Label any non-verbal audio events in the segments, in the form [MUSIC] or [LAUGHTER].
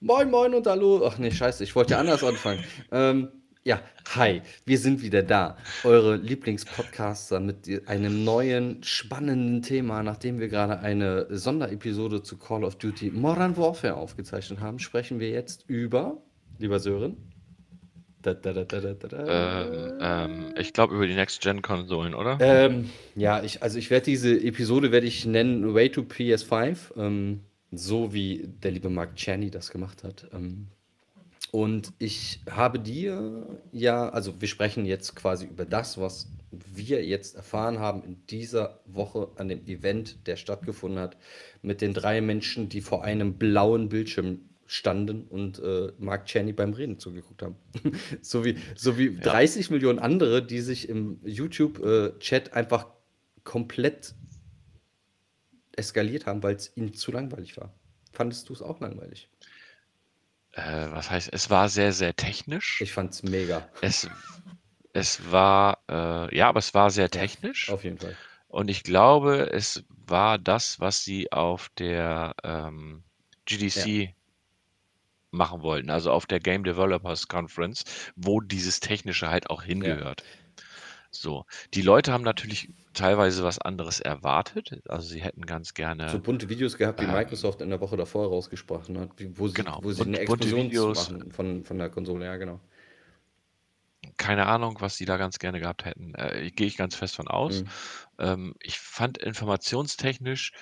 Moin, moin und hallo. Ach nee, scheiße, ich wollte ja anders anfangen. Ähm, ja, hi, wir sind wieder da. Eure Lieblingspodcaster mit einem neuen, spannenden Thema. Nachdem wir gerade eine Sonderepisode zu Call of Duty Modern Warfare aufgezeichnet haben, sprechen wir jetzt über, lieber Sören. Da, da, da. Ähm, ähm, ich glaube über die Next-Gen-Konsolen, oder? Ähm, ja, ich, also ich werde diese Episode werde ich nennen Way to PS5. Ähm, so wie der liebe Mark Czerny das gemacht hat. Und ich habe dir ja, also wir sprechen jetzt quasi über das, was wir jetzt erfahren haben in dieser Woche an dem Event, der stattgefunden hat, mit den drei Menschen, die vor einem blauen Bildschirm standen und äh, Mark Czerny beim Reden zugeguckt haben. [LAUGHS] so wie, so wie ja. 30 Millionen andere, die sich im YouTube-Chat äh, einfach komplett eskaliert haben, weil es ihnen zu langweilig war. Fandest du es auch langweilig? Äh, was heißt, es war sehr, sehr technisch. Ich fand es mega. Es, es war, äh, ja, aber es war sehr technisch. Ja, auf jeden Fall. Und ich glaube, es war das, was sie auf der ähm, GDC ja. machen wollten, also auf der Game Developers Conference, wo dieses Technische halt auch hingehört. Ja. So, die Leute haben natürlich teilweise was anderes erwartet. Also sie hätten ganz gerne. So bunte Videos gehabt, wie ähm, Microsoft in der Woche davor rausgesprochen hat, wo sie, genau, wo sie eine Explosion Videos, machen von, von der Konsole, ja, genau. Keine Ahnung, was sie da ganz gerne gehabt hätten. Äh, Gehe ich ganz fest von aus. Mhm. Ähm, ich fand informationstechnisch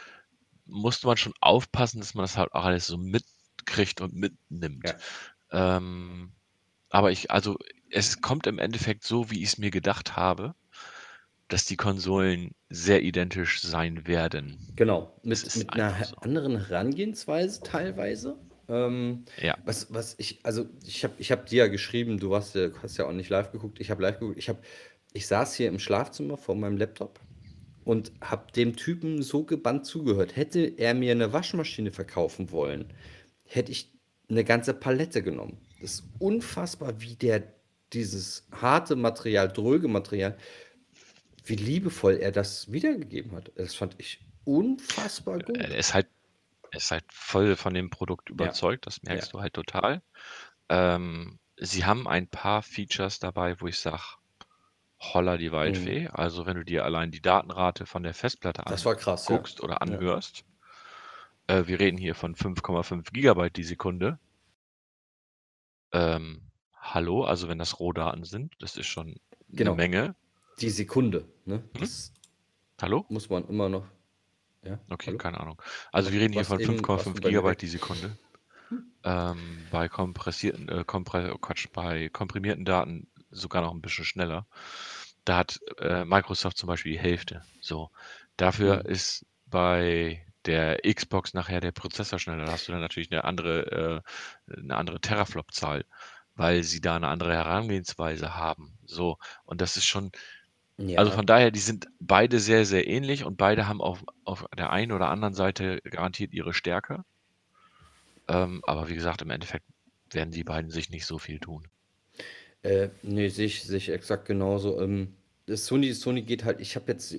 musste man schon aufpassen, dass man das halt auch alles so mitkriegt und mitnimmt. Ja. Ähm, aber ich, also es kommt im Endeffekt so, wie ich es mir gedacht habe, dass die Konsolen sehr identisch sein werden. Genau, mit, mit einer so. anderen Herangehensweise teilweise. Ähm, ja. Was, was ich, also ich habe ich hab dir ja geschrieben, du warst, hast ja auch nicht live geguckt, ich habe live geguckt, ich, hab, ich saß hier im Schlafzimmer vor meinem Laptop und habe dem Typen so gebannt zugehört. Hätte er mir eine Waschmaschine verkaufen wollen, hätte ich eine ganze Palette genommen. Das ist unfassbar, wie der dieses harte Material, dröge Material, wie liebevoll er das wiedergegeben hat. Das fand ich unfassbar gut. Er ist halt, er ist halt voll von dem Produkt überzeugt, ja. das merkst ja. du halt total. Ähm, sie haben ein paar Features dabei, wo ich sage, holla die Waldfee. Mhm. Also wenn du dir allein die Datenrate von der Festplatte anguckst ja. oder anhörst, äh, wir reden hier von 5,5 Gigabyte die Sekunde. Ähm, Hallo, also wenn das Rohdaten sind, das ist schon eine Genau. Menge. Die Sekunde, ne? Mhm. Hallo? muss man immer noch. Ja, Okay, hallo? keine Ahnung. Also wir reden hier von 5,5 Gigabyte die Sekunde. Ähm, bei kompressierten, äh, kompre oh Quatsch, bei komprimierten Daten sogar noch ein bisschen schneller. Da hat äh, Microsoft zum Beispiel die Hälfte. So. Dafür Mhm. ist bei der Xbox nachher der Prozessor schneller. Da hast du dann natürlich eine andere, äh, eine andere Teraflop-Zahl weil sie da eine andere Herangehensweise haben. So, und das ist schon also von daher, die sind beide sehr, sehr ähnlich und beide haben auf auf der einen oder anderen Seite garantiert ihre Stärke. Ähm, aber wie gesagt, im Endeffekt werden die beiden sich nicht so viel tun. Äh, ne, sehe ich exakt genauso. Ähm, Sony Sony geht halt ich habe jetzt,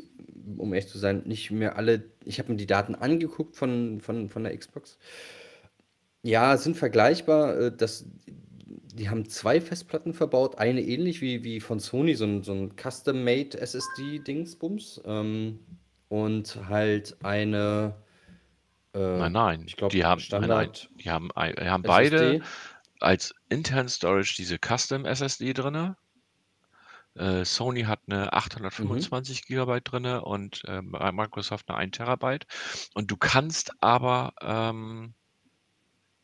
um ehrlich zu sein, nicht mehr alle ich habe mir die Daten angeguckt von von von der Xbox. Ja, sind vergleichbar, äh, das die haben zwei Festplatten verbaut, eine ähnlich wie, wie von Sony, so ein, so ein Custom-Made SSD-Dingsbums. Ähm, und halt eine. Äh, nein, nein, ich glaube, die haben, Standard nein, nein, die haben, die haben beide als intern Storage diese Custom SSD drin. Äh, Sony hat eine 825 mhm. Gigabyte drin und äh, Microsoft eine 1 Terabyte. Und du kannst aber ähm,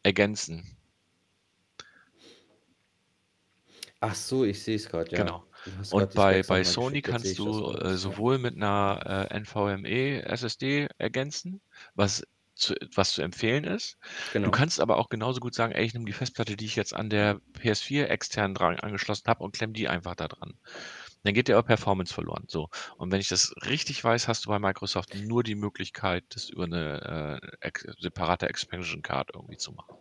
ergänzen. Ach so, ich sehe es gerade, ja. Genau. Und bei, bei Sony kannst du äh, sowohl mit einer äh, NVMe SSD ergänzen, was zu, was zu empfehlen ist. Genau. Du kannst aber auch genauso gut sagen, ey, ich nehme die Festplatte, die ich jetzt an der PS4 extern dran angeschlossen habe und klemme die einfach da dran. Dann geht der Performance verloren. So. Und wenn ich das richtig weiß, hast du bei Microsoft nur die Möglichkeit, das über eine äh, ex separate Expansion Card irgendwie zu machen.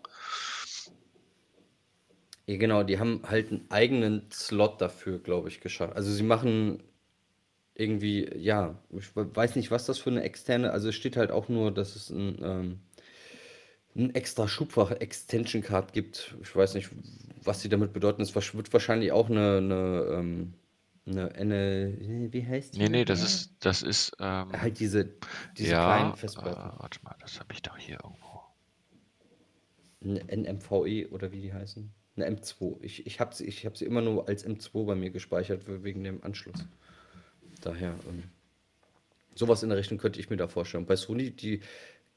Ja, genau, die haben halt einen eigenen Slot dafür, glaube ich, geschafft. Also sie machen irgendwie, ja, ich weiß nicht, was das für eine externe, also es steht halt auch nur, dass es ein, ähm, ein extra Schubfach Extension Card gibt. Ich weiß nicht, was sie damit bedeuten. Es wird wahrscheinlich auch eine, eine, ähm, eine, eine wie heißt die? Nee, nee, das ist, das ist, ähm, halt diese, diese ja, kleinen Festplatten. Äh, warte mal, das habe ich doch hier irgendwo. Eine NMVE oder wie die heißen? Eine M2. Ich, ich habe sie, ich hab sie immer nur als M2 bei mir gespeichert, wegen dem Anschluss. Daher, ähm, sowas in der Richtung könnte ich mir da vorstellen. Bei Sony, die,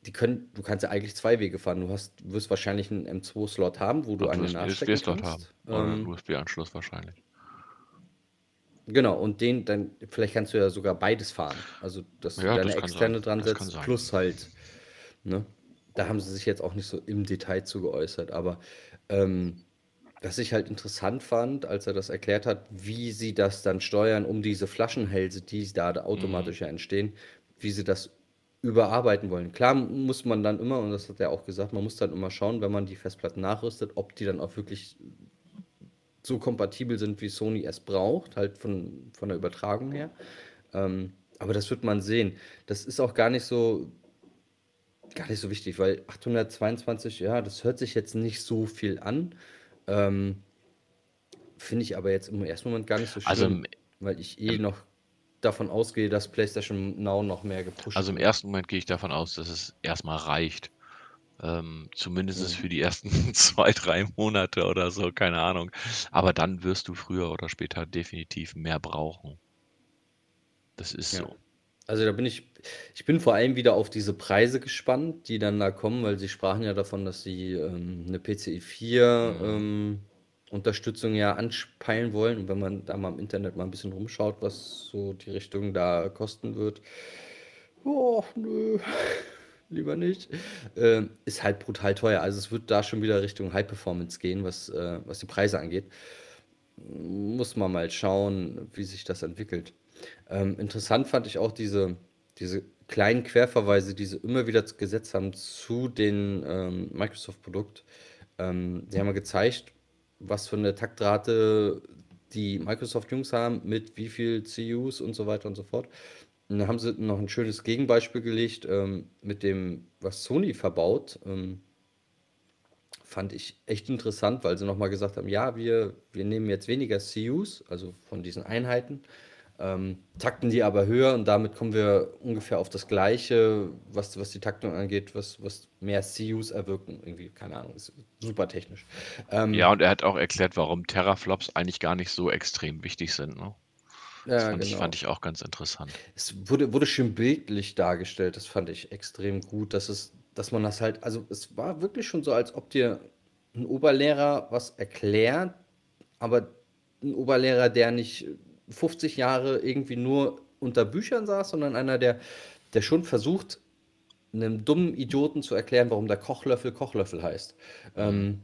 die können, du kannst ja eigentlich zwei Wege fahren. Du hast, wirst wahrscheinlich einen M2-Slot haben, wo du Und einen du nachstecken USB-Slot haben. Ähm, USB-Anschluss wahrscheinlich. Genau, und den dann, vielleicht kannst du ja sogar beides fahren. Also, dass du deine das externe dran setzt, plus halt, ne? Da haben sie sich jetzt auch nicht so im Detail zu geäußert, aber ähm, was ich halt interessant fand, als er das erklärt hat, wie sie das dann steuern, um diese Flaschenhälse, die da automatisch Mhm. ja entstehen, wie sie das überarbeiten wollen. Klar muss man dann immer, und das hat er auch gesagt, man muss dann immer schauen, wenn man die Festplatten nachrüstet, ob die dann auch wirklich so kompatibel sind, wie Sony es braucht, halt von, von der Übertragung her. Ähm, aber das wird man sehen. Das ist auch gar nicht so, gar nicht so wichtig, weil 822, ja, das hört sich jetzt nicht so viel an. Ähm, Finde ich aber jetzt im ersten Moment gar nicht so Also schlimm, weil ich eh noch davon ausgehe, dass PlayStation Now noch mehr gepusht also im ersten Moment gehe ich davon aus, dass es erstmal reicht. Ähm, zumindest Mhm. für die ersten [LAUGHS] zwei, drei Monate oder so, keine Ahnung. Aber dann wirst du früher oder später definitiv mehr brauchen. Das ist Ja. so. Also da bin ich, ich bin vor allem wieder auf diese Preise gespannt, die dann da kommen, weil sie sprachen ja davon, dass sie ähm, eine PCI 4 Mhm. ähm, Unterstützung ja anpeilen wollen. Und wenn man da mal im Internet mal ein bisschen rumschaut, was so die Richtung da kosten wird, oh, nö, [LAUGHS] lieber nicht, ähm, ist halt brutal teuer. Also es wird da schon wieder Richtung High Performance gehen, was, äh, was die Preise angeht. Muss man mal schauen, wie sich das entwickelt. Ähm, interessant fand ich auch diese, diese kleinen Querverweise, die sie immer wieder gesetzt haben zu den ähm, Microsoft-Produkt. Ähm, sie haben ja gezeigt, was für eine Taktrate die Microsoft-Jungs haben, mit wie viel CUs und so weiter und so fort. Und dann haben sie noch ein schönes Gegenbeispiel gelegt ähm, mit dem, was Sony verbaut. Ähm, fand ich echt interessant, weil sie nochmal gesagt haben, ja, wir, wir nehmen jetzt weniger CUs, also von diesen Einheiten, ähm, takten die aber höher und damit kommen wir ungefähr auf das Gleiche, was, was die Taktung angeht, was, was mehr CUs erwirken. Irgendwie, keine Ahnung, ist super technisch. Ähm, Ja, und er hat auch erklärt, warum Teraflops eigentlich gar nicht so extrem wichtig sind. Ne? Das ja, fand ich, fand genau. ich auch ganz interessant. Es wurde, wurde schön bildlich dargestellt, das fand ich extrem gut, dass es, dass man das halt, also es war wirklich schon so, als ob dir ein Oberlehrer was erklärt, aber ein Oberlehrer, der nicht 50 Jahre irgendwie nur unter Büchern saß, sondern einer, der, der schon versucht, einem dummen Idioten zu erklären, warum der Kochlöffel Kochlöffel heißt. Mhm. Ähm,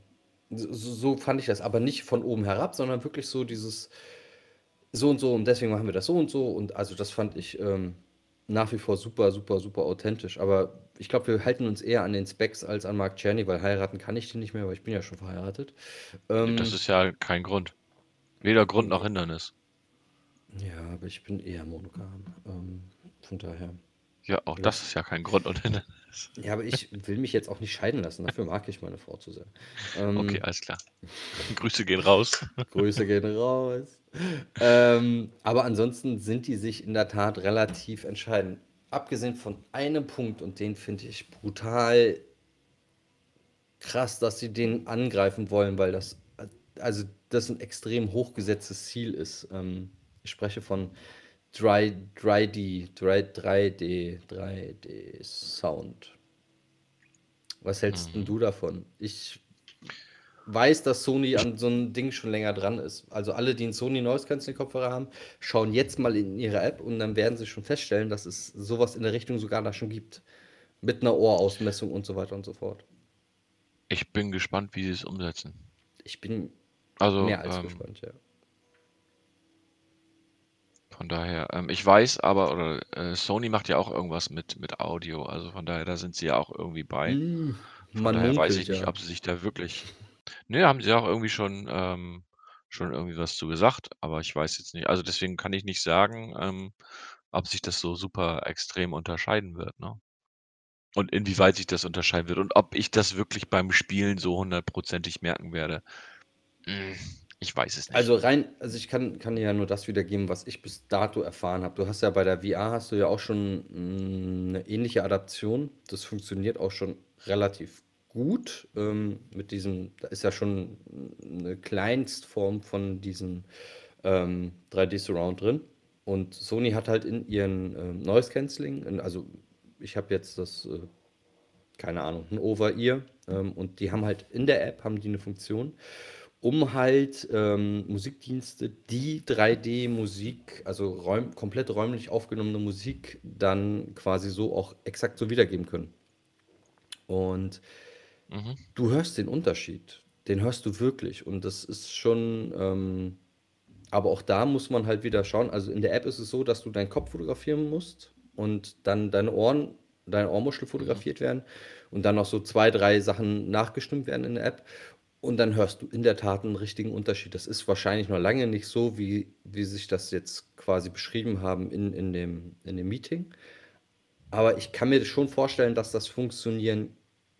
so, so fand ich das, aber nicht von oben herab, sondern wirklich so dieses so und so und deswegen machen wir das so und so und also das fand ich ähm, nach wie vor super, super, super authentisch. Aber ich glaube, wir halten uns eher an den Specs als an Mark Czerny, weil heiraten kann ich den nicht mehr, weil ich bin ja schon verheiratet. Ähm, Das ist ja kein Grund. Weder Grund noch Hindernis. Ja, aber ich bin eher monogam. Ähm, von daher. Ja, auch das ist ja kein Grund und Hindernis. [LAUGHS] Ja, aber ich will mich jetzt auch nicht scheiden lassen. Dafür mag ich meine Frau zu sehr. Ähm, Okay, alles klar. Grüße gehen raus. [LAUGHS] Grüße gehen raus. Ähm, aber ansonsten sind die sich in der Tat relativ entscheidend. Abgesehen von einem Punkt, und den finde ich brutal krass, dass sie den angreifen wollen, weil das, also das ein extrem hochgesetztes Ziel ist. Ähm, ich spreche von 3, 3D, 3, 3D, 3D Sound. Was hältst denn Mhm. du davon? Ich weiß, dass Sony an so einem Ding schon länger dran ist. Also alle, die einen Sony Noise Cancelling Kopfhörer haben, schauen jetzt mal in ihre App und dann werden sie schon feststellen, dass es sowas in der Richtung sogar da schon gibt. Mit einer Ohrausmessung und so weiter und so fort. Ich bin gespannt, wie sie es umsetzen. Ich bin Also, mehr als ähm, gespannt, ja. Von daher, ähm, ich weiß aber, oder äh, Sony macht ja auch irgendwas mit, mit Audio. Also von daher, da sind sie ja auch irgendwie bei. Hm, Von man daher weiß ich nicht, ja. ob sie sich da wirklich Ne, haben sie auch irgendwie schon ähm, schon irgendwie was zu gesagt, aber ich weiß jetzt nicht also, deswegen kann ich nicht sagen, ähm, ob sich das so super extrem unterscheiden wird, ne? Und inwieweit sich das unterscheiden wird und ob ich das wirklich beim Spielen so hundertprozentig merken werde. Hm, ich weiß es nicht. Also rein also ich kann kann dir ja nur das wiedergeben, was ich bis dato erfahren habe. Du hast ja bei der VR hast du ja auch schon, hm, 'ne ähnliche Adaption. Das funktioniert auch schon relativ gut, ähm, mit diesem da ist ja schon 'ne Kleinstform von diesem, ähm, 3D Surround drin. Und Sony hat halt in ihren, ähm, Noise Cancelling also ich habe jetzt das, äh, keine Ahnung, ein Over-Ear, ähm, und die haben halt in der App haben die eine Funktion, um halt, ähm, Musikdienste, die 3D-Musik, also räum komplett räumlich aufgenommene Musik dann quasi so auch exakt so wiedergeben können. Und Mhm. du hörst den Unterschied. Den hörst du wirklich und das ist schon, ähm aber auch da muss man halt wieder schauen also in der App ist es so, dass du deinen Kopf fotografieren musst und dann deine Ohren deine Ohrmuschel Mhm. fotografiert werden und dann noch so 2, 3 Sachen nachgestimmt werden in der App. Und dann hörst du in der Tat einen richtigen Unterschied. Das ist wahrscheinlich noch lange nicht so, wie wie sich das jetzt quasi beschrieben haben in in dem in dem Meeting. Aber ich kann mir schon vorstellen, dass das funktionieren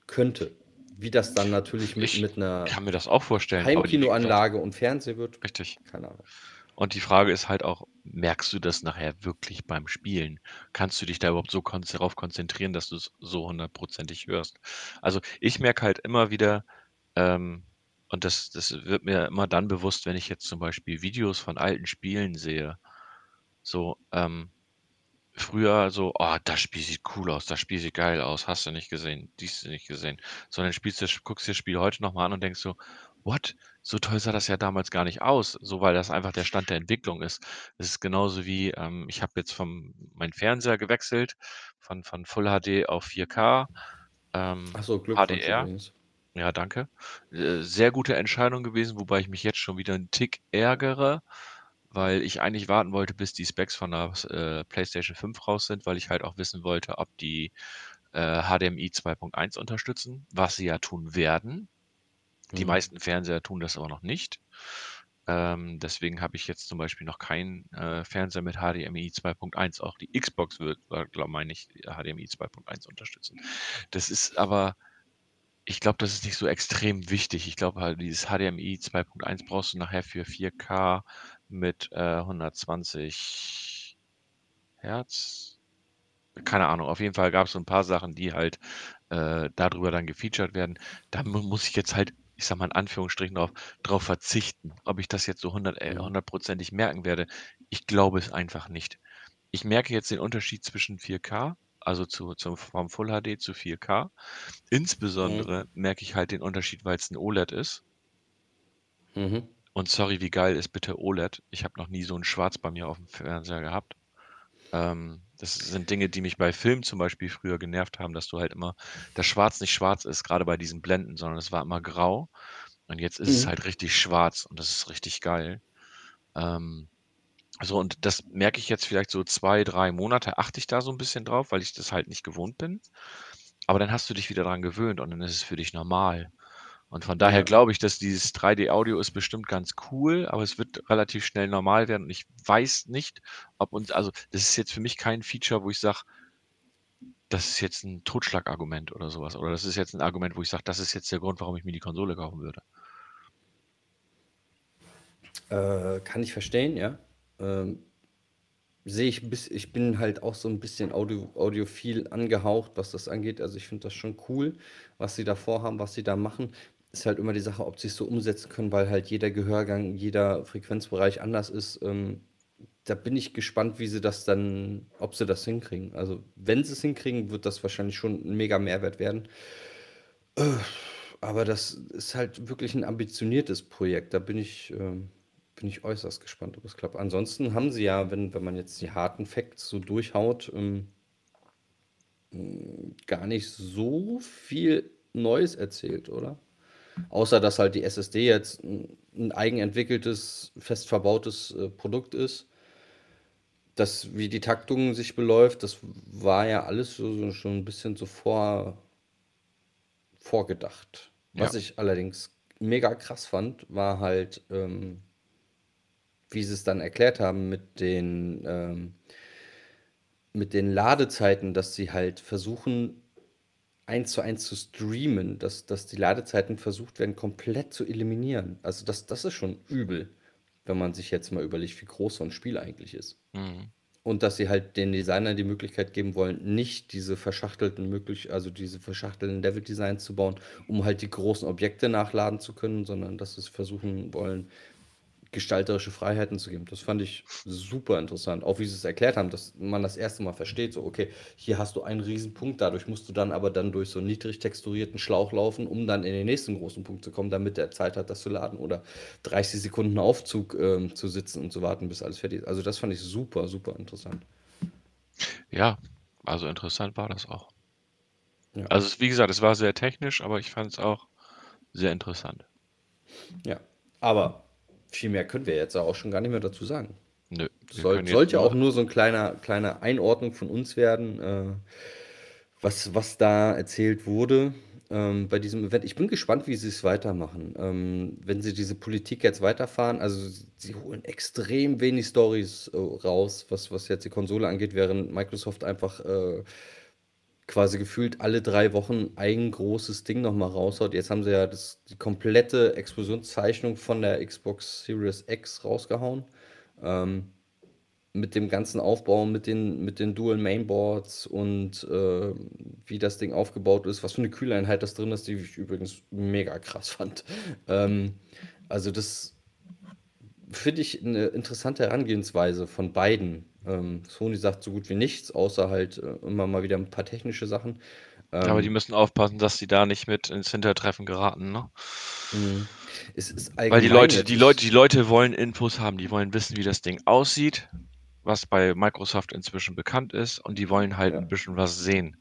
könnte. Wie das dann natürlich mit Ich mit 'ner kann mir das auch vorstellen, Heimkinoanlage und Fernseher wird, Richtig. keine Ahnung. Und die Frage ist halt auch, merkst du das nachher wirklich beim Spielen? Kannst du dich da überhaupt so konz darauf konzentrieren, dass du's so hundertprozentig hörst? Also, ich merke halt immer wieder, ähm und das das wird mir immer dann bewusst, wenn ich jetzt zum Beispiel Videos von alten Spielen sehe. So, ähm, früher so: „Oh, das Spiel sieht cool aus, das Spiel sieht geil aus, hast du nicht gesehen, dies du nicht gesehen.“ So, dann spielst du guckst dir das Spiel heute noch mal an und denkst so: „What? So toll sah das ja damals gar nicht aus“, so weil das einfach der Stand der Entwicklung ist. Es ist genauso wie, ähm, ich habe jetzt vom meinen Fernseher gewechselt von von Full HD auf 4K, ähm, Ach so, Glückwunsch HDR. übrigens. Ja, danke. Äh, sehr gute Entscheidung gewesen, wobei ich mich jetzt schon wieder 'n Tick ärgere, weil ich eigentlich warten wollte, bis die Specs von der äh, PlayStation 5 raus sind, weil ich halt auch wissen wollte, ob die, äh, HDMI 2.1 unterstützen, was sie ja tun werden. Die Mhm. meisten Fernseher tun das aber noch nicht. Ähm, deswegen habe ich jetzt zum Beispiel noch keinen, äh, Fernseher mit HDMI 2.1. Auch die Xbox wird, äh, glaube meine ich, HDMI 2.1 unterstützen. Das ist aber ich glaube, das ist nicht so extrem wichtig. Ich glaube halt, dieses HDMI 2.1 brauchst du nachher für 4K mit, äh, 120 Hertz. Keine Ahnung, auf jeden Fall gab's so 'n paar Sachen, die halt, äh, dadrüber dann gefeatured werden. Da mu muss ich jetzt halt, ich sage mal in Anführungsstrichen drauf drauf verzichten. Ob ich das jetzt so äh, Mhm. hundertprozentig merken werde, ich glaube es einfach nicht. Ich merke jetzt den Unterschied zwischen 4K, also zu zu vom Full HD zu 4K. Mhm. Insbesondere merke ich halt den Unterschied, weil's 'n OLED ist. Mhm. Und sorry, wie geil ist bitte OLED? Ich habe noch nie so 'n Schwarz bei mir aufm Fernseher gehabt. Ähm, das sind Dinge, die mich bei Filmen zum Beispiel früher genervt haben, dass du halt immer das Schwarz nicht schwarz ist, grade bei diesen Blenden, sondern es war immer grau. Und jetzt ist es Mhm. halt richtig schwarz und das ist richtig geil. Ähm, so und das merke ich jetzt vielleicht so 2, 3 Monate achte ich da so 'n bisschen drauf, weil ich das halt nicht gewohnt bin. Aber dann hast du dich wieder dran gewöhnt und dann ist es für dich normal. Und von daher Ja. glaube ich, dass dieses 3D-Audio ist bestimmt ganz cool, aber es wird relativ schnell normal werden und ich weiß nicht, ob uns also, das ist jetzt für mich kein Feature, wo ich sage das ist jetzt 'n Totschlagargument oder so was. Oder das ist jetzt 'n Argument, wo ich sage, das ist jetzt der Grund, warum ich mir die Konsole kaufen würde. Äh, kann ich verstehen, ja. Ähm, sehe ich bis ich bin halt auch so 'n bisschen audio audiophil angehaucht, was das angeht. Also, ich finde das schon cool, was sie da vorhaben, was sie da machen. Ist halt immer die Sache, ob sie's so umsetzen können, weil halt jeder Gehörgang, jeder Frequenzbereich anders ist. Ähm, da bin ich gespannt, wie sie das dann ob sie das hinkriegen. Also, wenn sie's hinkriegen, wird das wahrscheinlich schon 'n mega Mehrwert werden. Aber das ist halt wirklich 'n ambitioniertes Projekt. Da bin ich ähm, bin ich äußerst gespannt, ob es klappt. Ansonsten haben sie ja, wenn wenn man jetzt die harten Facts so durchhaut, ähm hm, gar nicht so viel Neues erzählt, oder? Außer, dass halt die SSD jetzt 'n 'n eigenentwickeltes, fest verbautes, äh, Produkt ist. Das wie die Taktung sich beläuft, das war ja alles so so schon 'n bisschen so vor vorgedacht. Ja. Was ich allerdings mega krass fand, war halt, ähm, wie sie es dann erklärt haben mit den, ähm, mit den Ladezeiten, dass sie halt versuchen, eins zu eins zu streamen, dass, dass die Ladezeiten versucht werden, komplett zu eliminieren. Also das, das ist schon übel, wenn man sich jetzt mal überlegt, wie groß so ein Spiel eigentlich ist. Mhm. Und dass sie halt den Designern die Möglichkeit geben wollen, nicht diese verschachtelten möglich, also diese verschachtelten Level-Designs zu bauen, um halt die großen Objekte nachladen zu können, sondern dass sie es versuchen wollen, gestalterische Freiheiten zu geben. Das fand ich super interessant. Auch wie sie es erklärt haben, dass man das erste Mal versteht, so, okay, hier hast du einen Riesenpunkt, dadurch musst du dann aber dann durch so einen niedrig texturierten Schlauch laufen, um dann in den nächsten großen Punkt zu kommen, damit der Zeit hat, das zu laden oder 30 Sekunden Aufzug ähm, zu sitzen und zu warten, bis alles fertig ist. Also das fand ich super, super interessant. Ja, also interessant war das auch. Ja. Also wie gesagt, es war sehr technisch, aber ich fand es auch sehr interessant. Ja, aber viel mehr können wir jetzt auch schon gar nicht mehr dazu sagen. Nö. Soll, sollte auch nur so eine kleine, kleine Einordnung von uns werden, äh, was, was da erzählt wurde ähm, bei diesem Event. Ich bin gespannt, wie sie es weitermachen. Ähm, wenn sie diese Politik jetzt weiterfahren, also sie holen extrem wenig Stories äh, raus, was, was jetzt die Konsole angeht, während Microsoft einfach äh, quasi gefühlt alle drei Wochen ein großes Ding nochmal raushaut. Jetzt haben sie ja das, die komplette Explosionszeichnung von der Xbox Series X rausgehauen. Ähm, mit dem ganzen Aufbau, mit den, mit den Dual Mainboards und äh, wie das Ding aufgebaut ist, was für eine Kühleinheit das drin ist, die ich übrigens mega krass fand. Ähm, also das finde ich eine interessante Herangehensweise von beiden. Ähm, Sony sagt so gut wie nichts, außer halt äh, immer mal wieder ein paar technische Sachen. Ähm, Aber die müssen aufpassen, dass sie da nicht mit ins Hintertreffen geraten, ne? Mhm. Weil die Leute, die Leute, die Leute wollen Infos haben, die wollen wissen, wie das Ding aussieht, was bei Microsoft inzwischen bekannt ist, und die wollen halt ja. ein bisschen was sehen.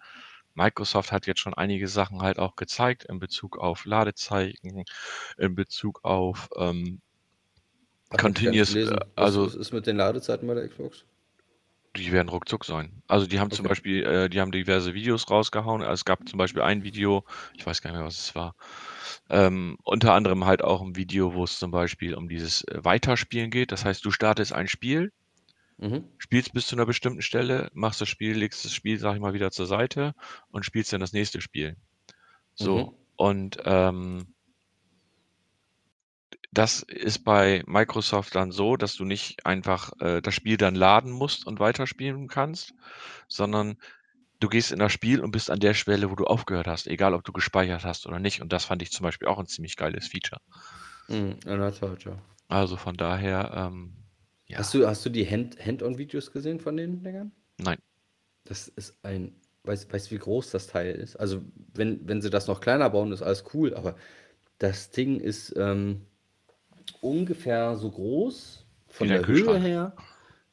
Microsoft hat jetzt schon einige Sachen halt auch gezeigt in Bezug auf Ladezeichen, in Bezug auf ähm, Continuous, äh, also was ist mit den Ladezeiten bei der Xbox? Die werden ruckzuck sein. Also die haben zum Beispiel, äh, die haben diverse Videos rausgehauen. Es gab zum Beispiel ein Video, ich weiß gar nicht mehr, was es war. Ähm, unter anderem halt auch ein Video, wo es zum Beispiel um dieses äh, Weiterspielen geht. Das heißt, du startest ein Spiel, Mhm. spielst bis zu einer bestimmten Stelle, machst das Spiel, legst das Spiel, sag ich mal, wieder zur Seite und spielst dann das nächste Spiel. So. Mhm. Und ähm, das ist bei Microsoft dann so, dass du nicht einfach, äh, das Spiel dann laden musst und weiterspielen kannst, sondern du gehst in das Spiel und bist an der Schwelle, wo du aufgehört hast, egal ob du gespeichert hast oder nicht. Und das fand ich zum Beispiel auch ein ziemlich geiles Feature. Mhm, in der Tat, ja. Also von daher, ähm, ja. Hast du, hast du die Hand, Hand-on-Videos gesehen von den Dingern? Nein. Das ist ein, weißt du, wie groß das Teil ist? Also, wenn, wenn sie das noch kleiner bauen, ist alles cool, aber das Ding ist, ähm, ungefähr so groß von der, der Höhe her.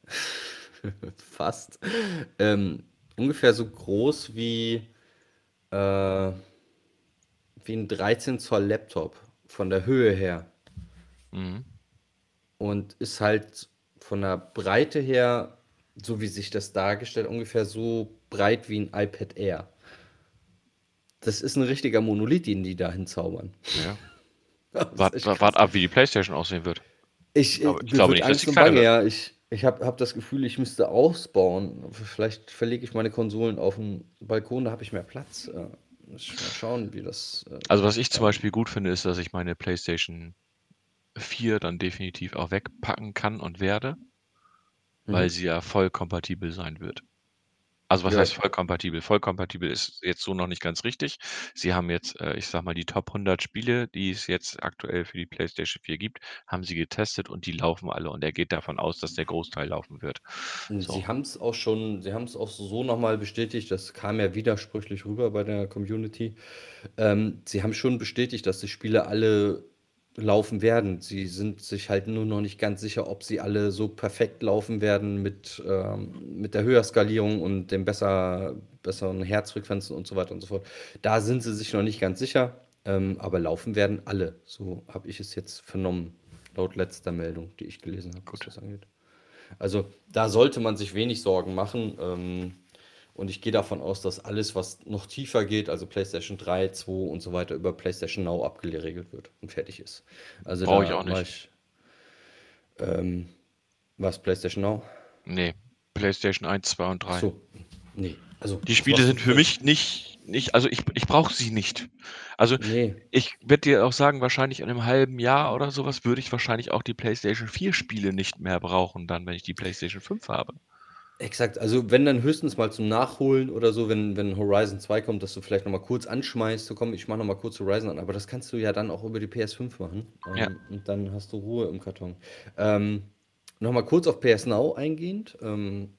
[LAUGHS] Fast. Ähm, ungefähr so groß wie, äh, wie ein 13 Zoll Laptop von der Höhe her. Mhm. Und ist halt von der Breite her, so wie sich das dargestellt, ungefähr so breit wie ein iPad Air. Das ist ein richtiger Monolith, den die da hinzaubern. Ja. [LAUGHS] Wart, wart ab, wie die Playstation aussehen wird. Ich, Aber ich glaube nicht, dass sie keine ja. Ich, ich habe hab das Gefühl, ich müsste ausbauen. Vielleicht verlege ich meine Konsolen auf den Balkon, da habe ich mehr Platz. Äh, mal schauen, wie das. Äh, also, was ich zum Beispiel gut finde, ist, dass ich meine PlayStation 4 dann definitiv auch wegpacken kann und werde, mhm. weil sie ja voll kompatibel sein wird. Also was Ja. heißt vollkompatibel? Vollkompatibel ist jetzt so noch nicht ganz richtig. Sie haben jetzt, äh, ich sage mal, die Top 100 Spiele, die es jetzt aktuell für die PlayStation 4 gibt, haben sie getestet und die laufen alle und er geht davon aus, dass der Großteil laufen wird. So. Sie haben es auch schon, sie haben es auch so nochmal bestätigt, das kam ja widersprüchlich rüber bei der Community. Ähm, sie haben schon bestätigt, dass die Spiele alle laufen werden. Sie sind sich halt nur noch nicht ganz sicher, ob sie alle so perfekt laufen werden mit, ähm, mit der Höherskalierung und den besser, besseren Herzfrequenzen und so weiter und so fort. Da sind sie sich noch nicht ganz sicher, ähm, aber laufen werden alle. So habe ich es jetzt vernommen, laut letzter Meldung, die ich gelesen habe, was das angeht. Also da sollte man sich wenig Sorgen machen. Ähm, Und ich gehe davon aus, dass alles, was noch tiefer geht, also PlayStation 3, 2 und so weiter, über PlayStation Now abgeregelt wird und fertig ist. Also Brauche ich auch nicht. Ich, ähm, was, PlayStation Now? Nee, PlayStation 1, 2 und 3. So, nee. Also, die Spiele sind für mich nicht, nicht also ich, ich brauche sie nicht. Also nee. ich werde dir auch sagen, wahrscheinlich in einem halben Jahr oder sowas würde ich wahrscheinlich auch die PlayStation 4 Spiele nicht mehr brauchen, dann, wenn ich die PlayStation 5 habe. Exakt, also wenn dann höchstens mal zum Nachholen oder so, wenn, wenn Horizon 2 kommt, dass du vielleicht nochmal kurz anschmeißt, so komm, ich mach nochmal kurz Horizon an, aber das kannst du ja dann auch über die PS5 machen. Ähm, ja. Und dann hast du Ruhe im Karton. Ähm, nochmal kurz auf PS Now eingehend. Ähm,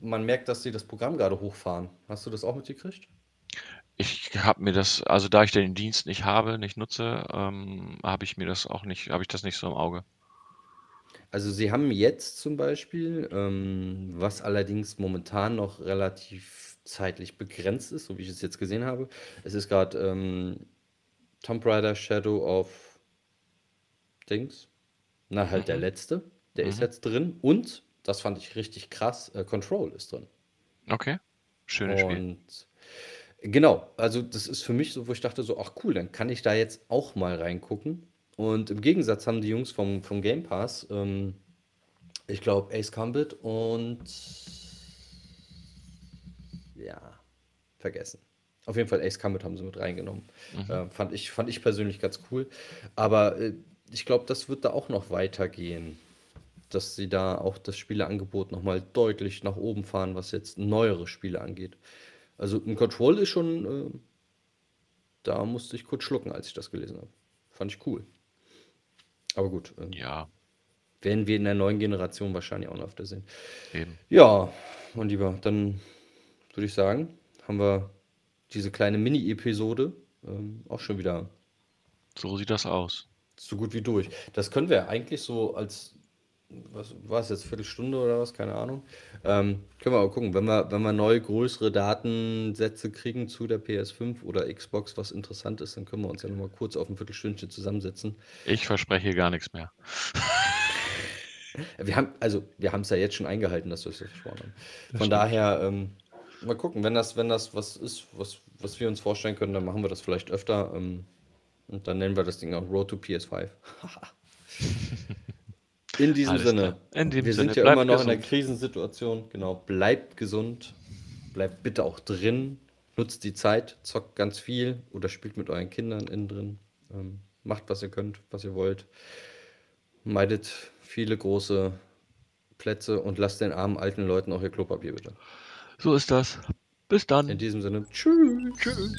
man merkt, dass sie das Programm gerade hochfahren. Hast du das auch mitgekriegt? Ich habe mir das, also da ich den Dienst nicht habe, nicht nutze, ähm, habe ich mir das auch nicht, habe ich das nicht so im Auge. Also sie haben jetzt zum Beispiel, ähm, was allerdings momentan noch relativ zeitlich begrenzt ist, so wie ich es jetzt gesehen habe. Es ist gerade ähm, Tomb Raider Shadow of Dings. Na, halt der mhm. letzte. Der ist mhm. jetzt drin. Und, das fand ich richtig krass, äh, Control ist drin. Okay. Schönes Spiel. Und genau, also das ist für mich so, wo ich dachte so, ach cool, dann kann ich da jetzt auch mal reingucken. Und im Gegensatz haben die Jungs vom, vom Game Pass, ähm, ich glaube, Ace Combat und ja, vergessen. Auf jeden Fall Ace Combat haben sie mit reingenommen. Mhm. Äh, fand, ich, fand ich persönlich ganz cool. Aber äh, ich glaube, das wird da auch noch weitergehen. Dass sie da auch das Spieleangebot nochmal deutlich nach oben fahren, was jetzt neuere Spiele angeht. Also ein Control ist schon, äh, da musste ich kurz schlucken, als ich das gelesen habe. Fand ich cool. Aber gut. Ähm, ja. Werden wir in der neuen Generation wahrscheinlich auch noch öfter sehen. Eben. Ja, mein Lieber, dann würde ich sagen, haben wir diese kleine Mini-Episode ähm, auch schon wieder. So sieht das aus. So gut wie durch. Das können wir eigentlich so als was war es jetzt, Viertelstunde oder was, keine Ahnung. Ähm, können wir auch gucken, wenn wir, wenn wir neue, größere Datensätze kriegen zu der PS5 oder Xbox, was interessant ist, dann können wir uns ja nochmal kurz auf ein Viertelstündchen zusammensetzen. Ich verspreche gar nichts mehr. [LAUGHS] wir haben, also, wir haben es ja jetzt schon eingehalten, dass wir es versprochen haben. Von stimmt. daher, ähm, mal gucken, wenn das, wenn das was ist, was, was wir uns vorstellen können, dann machen wir das vielleicht öfter. Ähm, und dann nennen wir das Ding auch Road to PS5. [LAUGHS] In diesem Alles Sinne. In wir Sinne. sind ja immer noch gesund. in der Krisensituation. Genau, bleibt gesund. Bleibt bitte auch drin. Nutzt die Zeit, zockt ganz viel oder spielt mit euren Kindern innen drin. Ähm, macht, was ihr könnt, was ihr wollt. Meidet viele große Plätze und lasst den armen alten Leuten auch ihr Klopapier bitte. So ist das. Bis dann. In diesem Sinne. Tschüss. Tschüss.